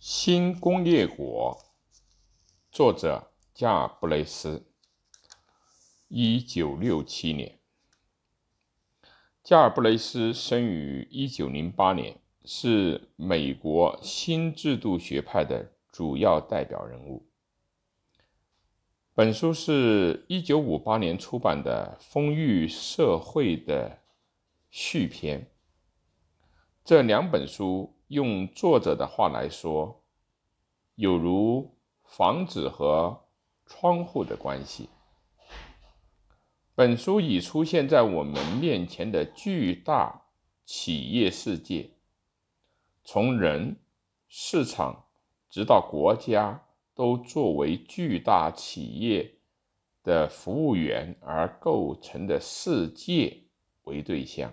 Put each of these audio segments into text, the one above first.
新工业国，作者加尔布雷斯，一九六七年。加尔布雷斯生于一九零八年，是美国新制度学派的主要代表人物。本书是一九五八年出版的《丰裕社会》的续篇。这两本书。用作者的话来说，有如房子和窗户的关系。本书已出现在我们面前的巨大企业世界，从人、市场直到国家，都作为巨大企业的服务员而构成的世界为对象。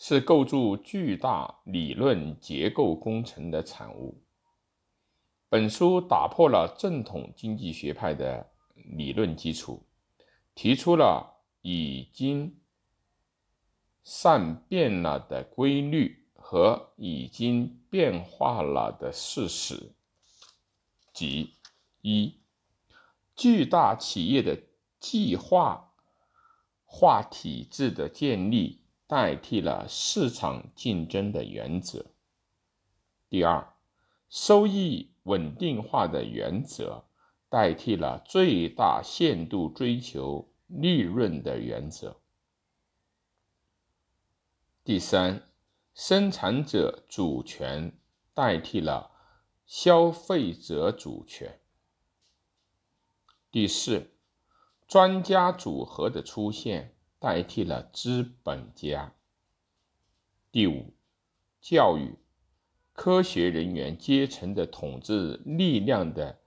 是构筑巨大理论结构工程的产物。本书打破了正统经济学派的理论基础，提出了已经善变了的规律和已经变化了的事实，即一巨大企业的计划化体制的建立。代替了市场竞争的原则。第二，收益稳定化的原则代替了最大限度追求利润的原则。第三，生产者主权代替了消费者主权。第四，专家组合的出现。代替了资本家。第五，教育、科学人员阶层的统治力量的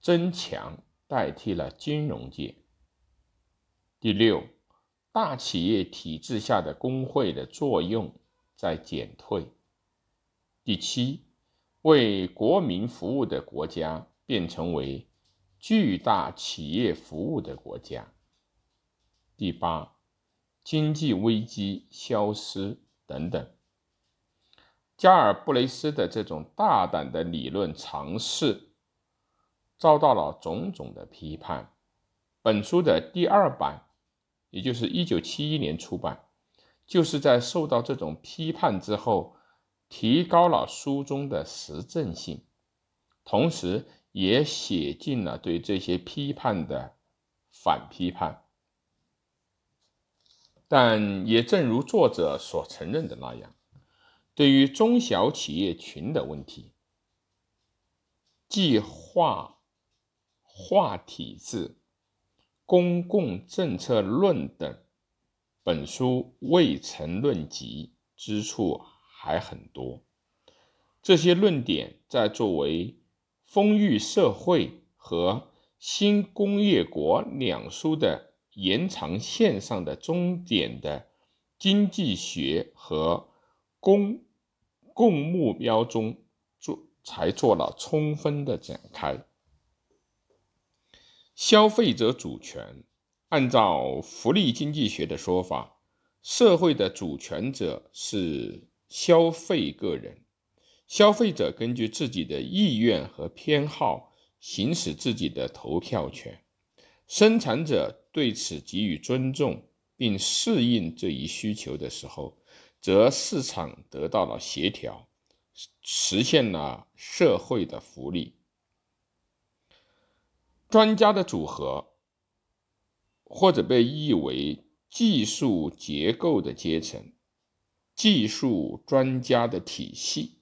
增强代替了金融界。第六，大企业体制下的工会的作用在减退。第七，为国民服务的国家变成为巨大企业服务的国家。第八。经济危机消失等等，加尔布雷斯的这种大胆的理论尝试遭到了种种的批判。本书的第二版，也就是一九七一年出版，就是在受到这种批判之后，提高了书中的实证性，同时也写进了对这些批判的反批判。但也正如作者所承认的那样，对于中小企业群的问题，计划化体制、公共政策论等，本书未曾论及之处还很多。这些论点在作为丰裕社会和新工业国两书的。延长线上的终点的经济学和公共目标中做才做了充分的展开。消费者主权，按照福利经济学的说法，社会的主权者是消费个人，消费者根据自己的意愿和偏好行使自己的投票权。生产者对此给予尊重，并适应这一需求的时候，则市场得到了协调，实现了社会的福利。专家的组合，或者被译为技术结构的阶层，技术专家的体系，